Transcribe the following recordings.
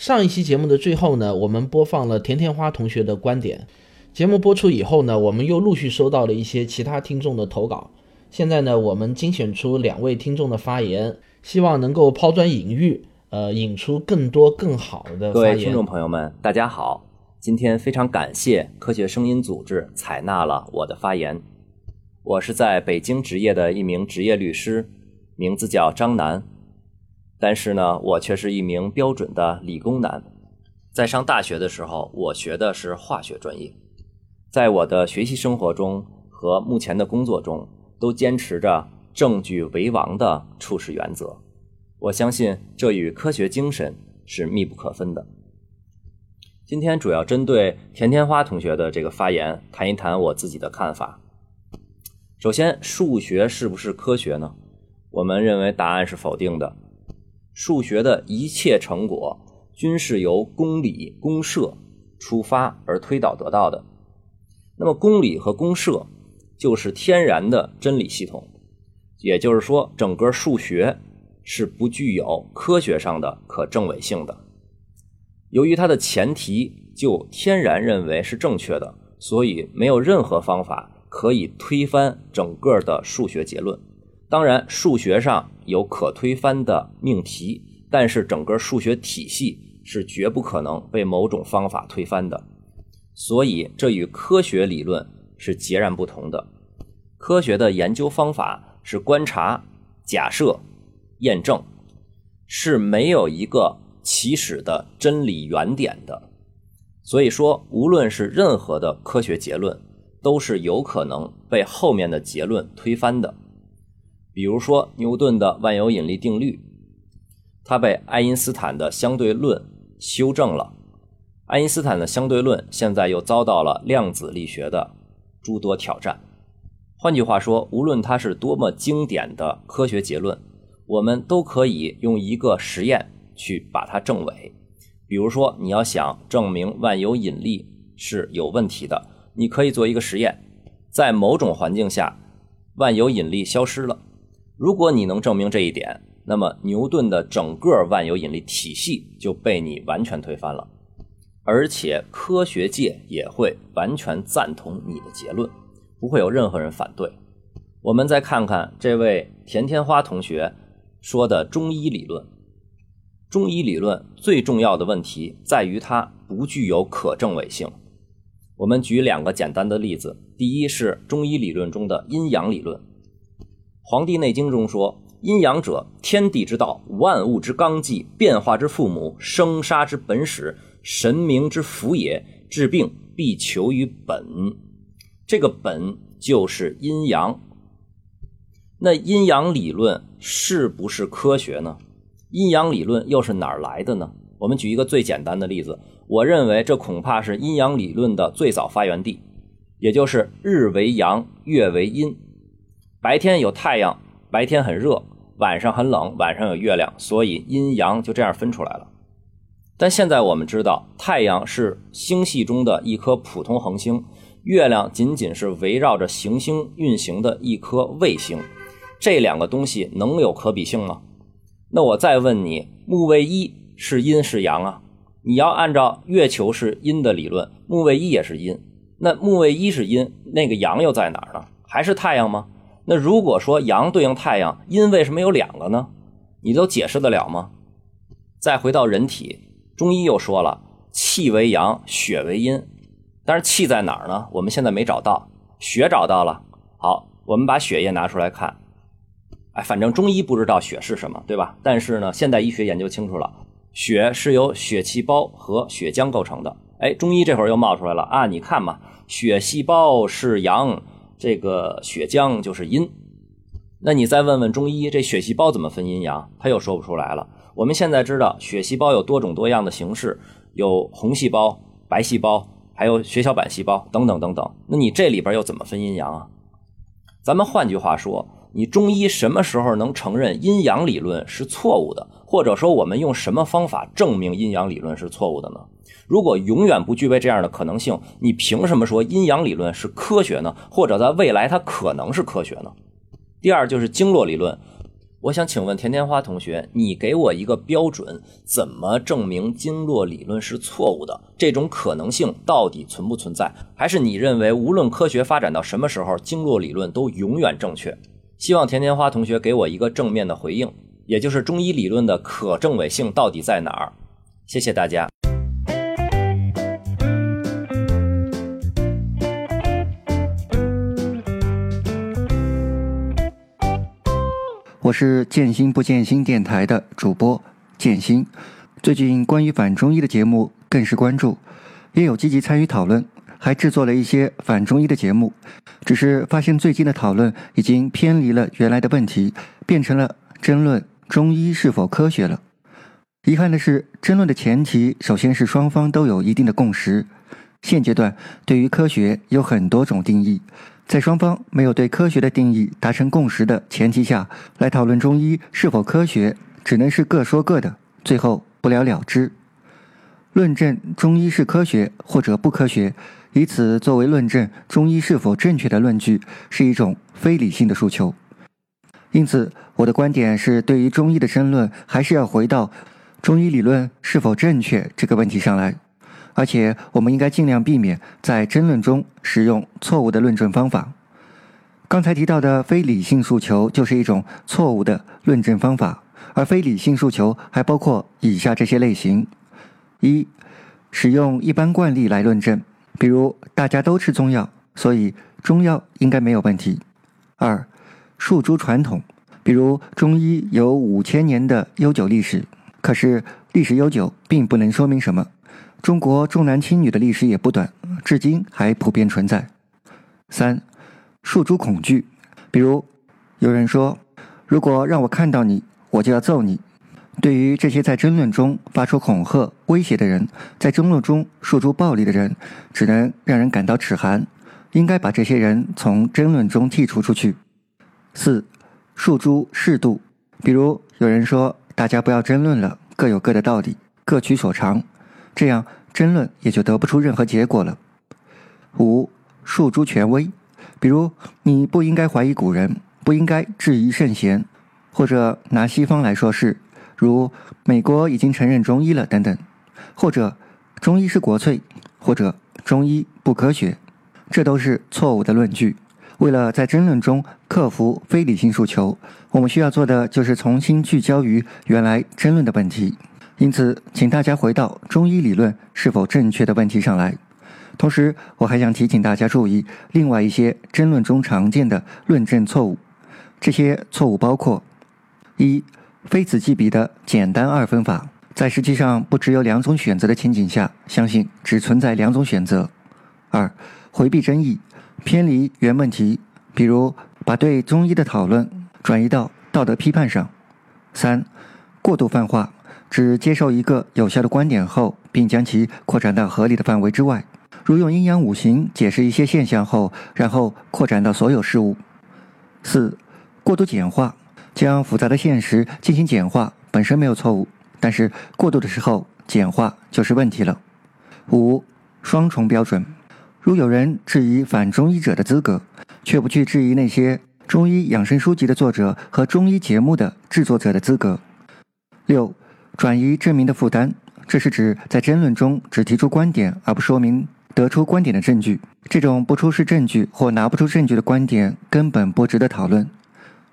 上一期节目的最后呢，我们播放了甜甜花同学的观点。节目播出以后呢，我们又陆续收到了一些其他听众的投稿。现在呢，我们精选出两位听众的发言，希望能够抛砖引玉，呃，引出更多更好的各位听众朋友们，大家好！今天非常感谢科学声音组织采纳了我的发言。我是在北京执业的一名职业律师，名字叫张楠。但是呢，我却是一名标准的理工男。在上大学的时候，我学的是化学专业。在我的学习生活中和目前的工作中，都坚持着证据为王的处事原则。我相信这与科学精神是密不可分的。今天主要针对甜甜花同学的这个发言谈一谈我自己的看法。首先，数学是不是科学呢？我们认为答案是否定的。数学的一切成果均是由公理公设出发而推导得到的。那么，公理和公设就是天然的真理系统，也就是说，整个数学是不具有科学上的可证伪性的。由于它的前提就天然认为是正确的，所以没有任何方法可以推翻整个的数学结论。当然，数学上有可推翻的命题，但是整个数学体系是绝不可能被某种方法推翻的。所以，这与科学理论是截然不同的。科学的研究方法是观察、假设、验证，是没有一个起始的真理原点的。所以说，无论是任何的科学结论，都是有可能被后面的结论推翻的。比如说牛顿的万有引力定律，它被爱因斯坦的相对论修正了。爱因斯坦的相对论现在又遭到了量子力学的诸多挑战。换句话说，无论它是多么经典的科学结论，我们都可以用一个实验去把它证伪。比如说，你要想证明万有引力是有问题的，你可以做一个实验，在某种环境下，万有引力消失了。如果你能证明这一点，那么牛顿的整个万有引力体系就被你完全推翻了，而且科学界也会完全赞同你的结论，不会有任何人反对。我们再看看这位甜甜花同学说的中医理论。中医理论最重要的问题在于它不具有可证伪性。我们举两个简单的例子，第一是中医理论中的阴阳理论。《黄帝内经》中说：“阴阳者，天地之道，万物之纲纪，变化之父母，生杀之本始，神明之福也。治病必求于本，这个本就是阴阳。那阴阳理论是不是科学呢？阴阳理论又是哪儿来的呢？我们举一个最简单的例子，我认为这恐怕是阴阳理论的最早发源地，也就是日为阳，月为阴。”白天有太阳，白天很热；晚上很冷，晚上有月亮，所以阴阳就这样分出来了。但现在我们知道，太阳是星系中的一颗普通恒星，月亮仅仅是围绕着行星运行的一颗卫星。这两个东西能有可比性吗？那我再问你，木卫一是阴是阳啊？你要按照月球是阴的理论，木卫一也是阴。那木卫一是阴，那个阳又在哪儿呢？还是太阳吗？那如果说阳对应太阳，阴为什么有两个呢？你都解释得了吗？再回到人体，中医又说了，气为阳，血为阴。但是气在哪儿呢？我们现在没找到，血找到了。好，我们把血液拿出来看。哎，反正中医不知道血是什么，对吧？但是呢，现代医学研究清楚了，血是由血细胞和血浆构成的。哎，中医这会儿又冒出来了啊！你看嘛，血细胞是阳。这个血浆就是阴，那你再问问中医，这血细胞怎么分阴阳？他又说不出来了。我们现在知道血细胞有多种多样的形式，有红细胞、白细胞，还有血小板细胞等等等等。那你这里边又怎么分阴阳啊？咱们换句话说，你中医什么时候能承认阴阳理论是错误的？或者说，我们用什么方法证明阴阳理论是错误的呢？如果永远不具备这样的可能性，你凭什么说阴阳理论是科学呢？或者在未来它可能是科学呢？第二就是经络理论，我想请问田甜花同学，你给我一个标准，怎么证明经络理论是错误的？这种可能性到底存不存在？还是你认为无论科学发展到什么时候，经络理论都永远正确？希望田甜花同学给我一个正面的回应，也就是中医理论的可证伪性到底在哪儿？谢谢大家。我是建心不建心电台的主播建心，最近关于反中医的节目更是关注，也有积极参与讨论，还制作了一些反中医的节目。只是发现最近的讨论已经偏离了原来的问题，变成了争论中医是否科学了。遗憾的是，争论的前提首先是双方都有一定的共识。现阶段对于科学有很多种定义。在双方没有对科学的定义达成共识的前提下，来讨论中医是否科学，只能是各说各的，最后不了了之。论证中医是科学或者不科学，以此作为论证中医是否正确的论据，是一种非理性的诉求。因此，我的观点是，对于中医的争论，还是要回到中医理论是否正确这个问题上来。而且，我们应该尽量避免在争论中使用错误的论证方法。刚才提到的非理性诉求就是一种错误的论证方法，而非理性诉求还包括以下这些类型：一、使用一般惯例来论证，比如大家都吃中药，所以中药应该没有问题；二、诉诸传统，比如中医有五千年的悠久历史，可是历史悠久并不能说明什么。中国重男轻女的历史也不短，至今还普遍存在。三，诉诸恐惧，比如有人说：“如果让我看到你，我就要揍你。”对于这些在争论中发出恐吓、威胁的人，在争论中诉诸暴力的人，只能让人感到齿寒，应该把这些人从争论中剔除出去。四，诉诸适度，比如有人说：“大家不要争论了，各有各的道理，各取所长。”这样争论也就得不出任何结果了。五，诉诸权威，比如你不应该怀疑古人，不应该质疑圣贤，或者拿西方来说事，如美国已经承认中医了等等，或者中医是国粹，或者中医不科学，这都是错误的论据。为了在争论中克服非理性诉求，我们需要做的就是重新聚焦于原来争论的问题。因此，请大家回到中医理论是否正确的问题上来。同时，我还想提醒大家注意另外一些争论中常见的论证错误。这些错误包括：一、非此即彼的简单二分法，在实际上不只有两种选择的情景下，相信只存在两种选择；二、回避争议，偏离原问题，比如把对中医的讨论转移到道德批判上；三、过度泛化。只接受一个有效的观点后，并将其扩展到合理的范围之外，如用阴阳五行解释一些现象后，然后扩展到所有事物。四、过度简化，将复杂的现实进行简化，本身没有错误，但是过度的时候简化就是问题了。五、双重标准，如有人质疑反中医者的资格，却不去质疑那些中医养生书籍的作者和中医节目的制作者的资格。六。转移证明的负担，这是指在争论中只提出观点而不说明得出观点的证据。这种不出示证据或拿不出证据的观点根本不值得讨论。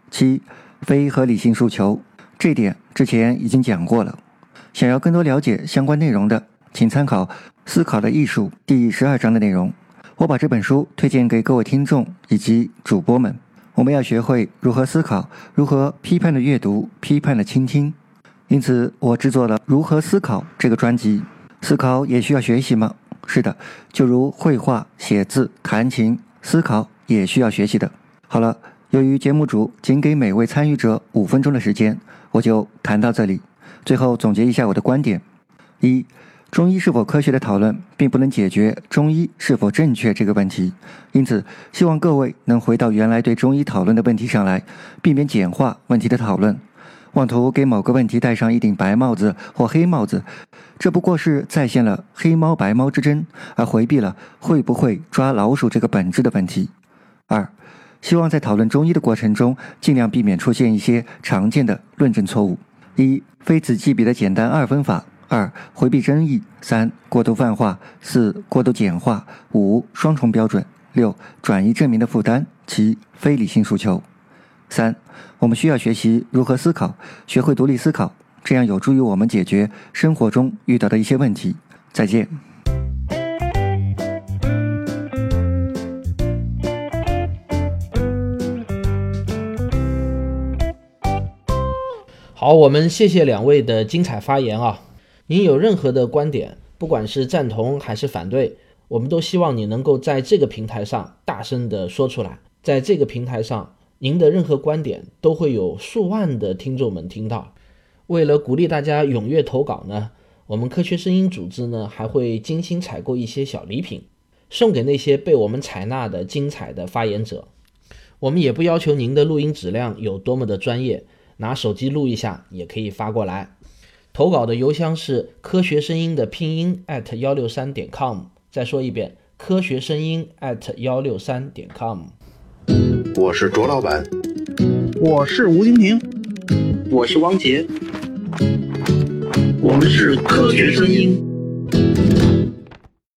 七、非合理性诉求，这点之前已经讲过了。想要更多了解相关内容的，请参考《思考的艺术》第十二章的内容。我把这本书推荐给各位听众以及主播们。我们要学会如何思考，如何批判的阅读，批判的倾听。因此，我制作了《如何思考》这个专辑。思考也需要学习吗？是的，就如绘画、写字、弹琴，思考也需要学习的。好了，由于节目组仅给每位参与者五分钟的时间，我就谈到这里。最后总结一下我的观点：一、中医是否科学的讨论，并不能解决中医是否正确这个问题。因此，希望各位能回到原来对中医讨论的问题上来，避免简化问题的讨论。妄图给某个问题戴上一顶白帽子或黑帽子，这不过是再现了黑猫白猫之争，而回避了会不会抓老鼠这个本质的问题。二，希望在讨论中医的过程中，尽量避免出现一些常见的论证错误：一、非此即彼的简单二分法；二、回避争议；三、过度泛化；四、过度简化；五、双重标准；六、转移证明的负担；七、非理性诉求。三、我们需要学习如何思考，学会独立思考，这样有助于我们解决生活中遇到的一些问题。再见。好，我们谢谢两位的精彩发言啊！您有任何的观点，不管是赞同还是反对，我们都希望你能够在这个平台上大声的说出来。在这个平台上，您的任何观点都会有数万的听众们听到。为了鼓励大家踊跃投稿呢，我们科学声音组织呢还会精心采购一些小礼品，送给那些被我们采纳的精彩的发言者。我们也不要求您的录音质量有多么的专业。拿手机录一下也可以发过来。投稿的邮箱是科学声音的拼音 at 幺六三点 com。再说一遍，科学声音 at 幺六三点 com。我是卓老板，我是吴京平，我是汪杰，我们是科学声音。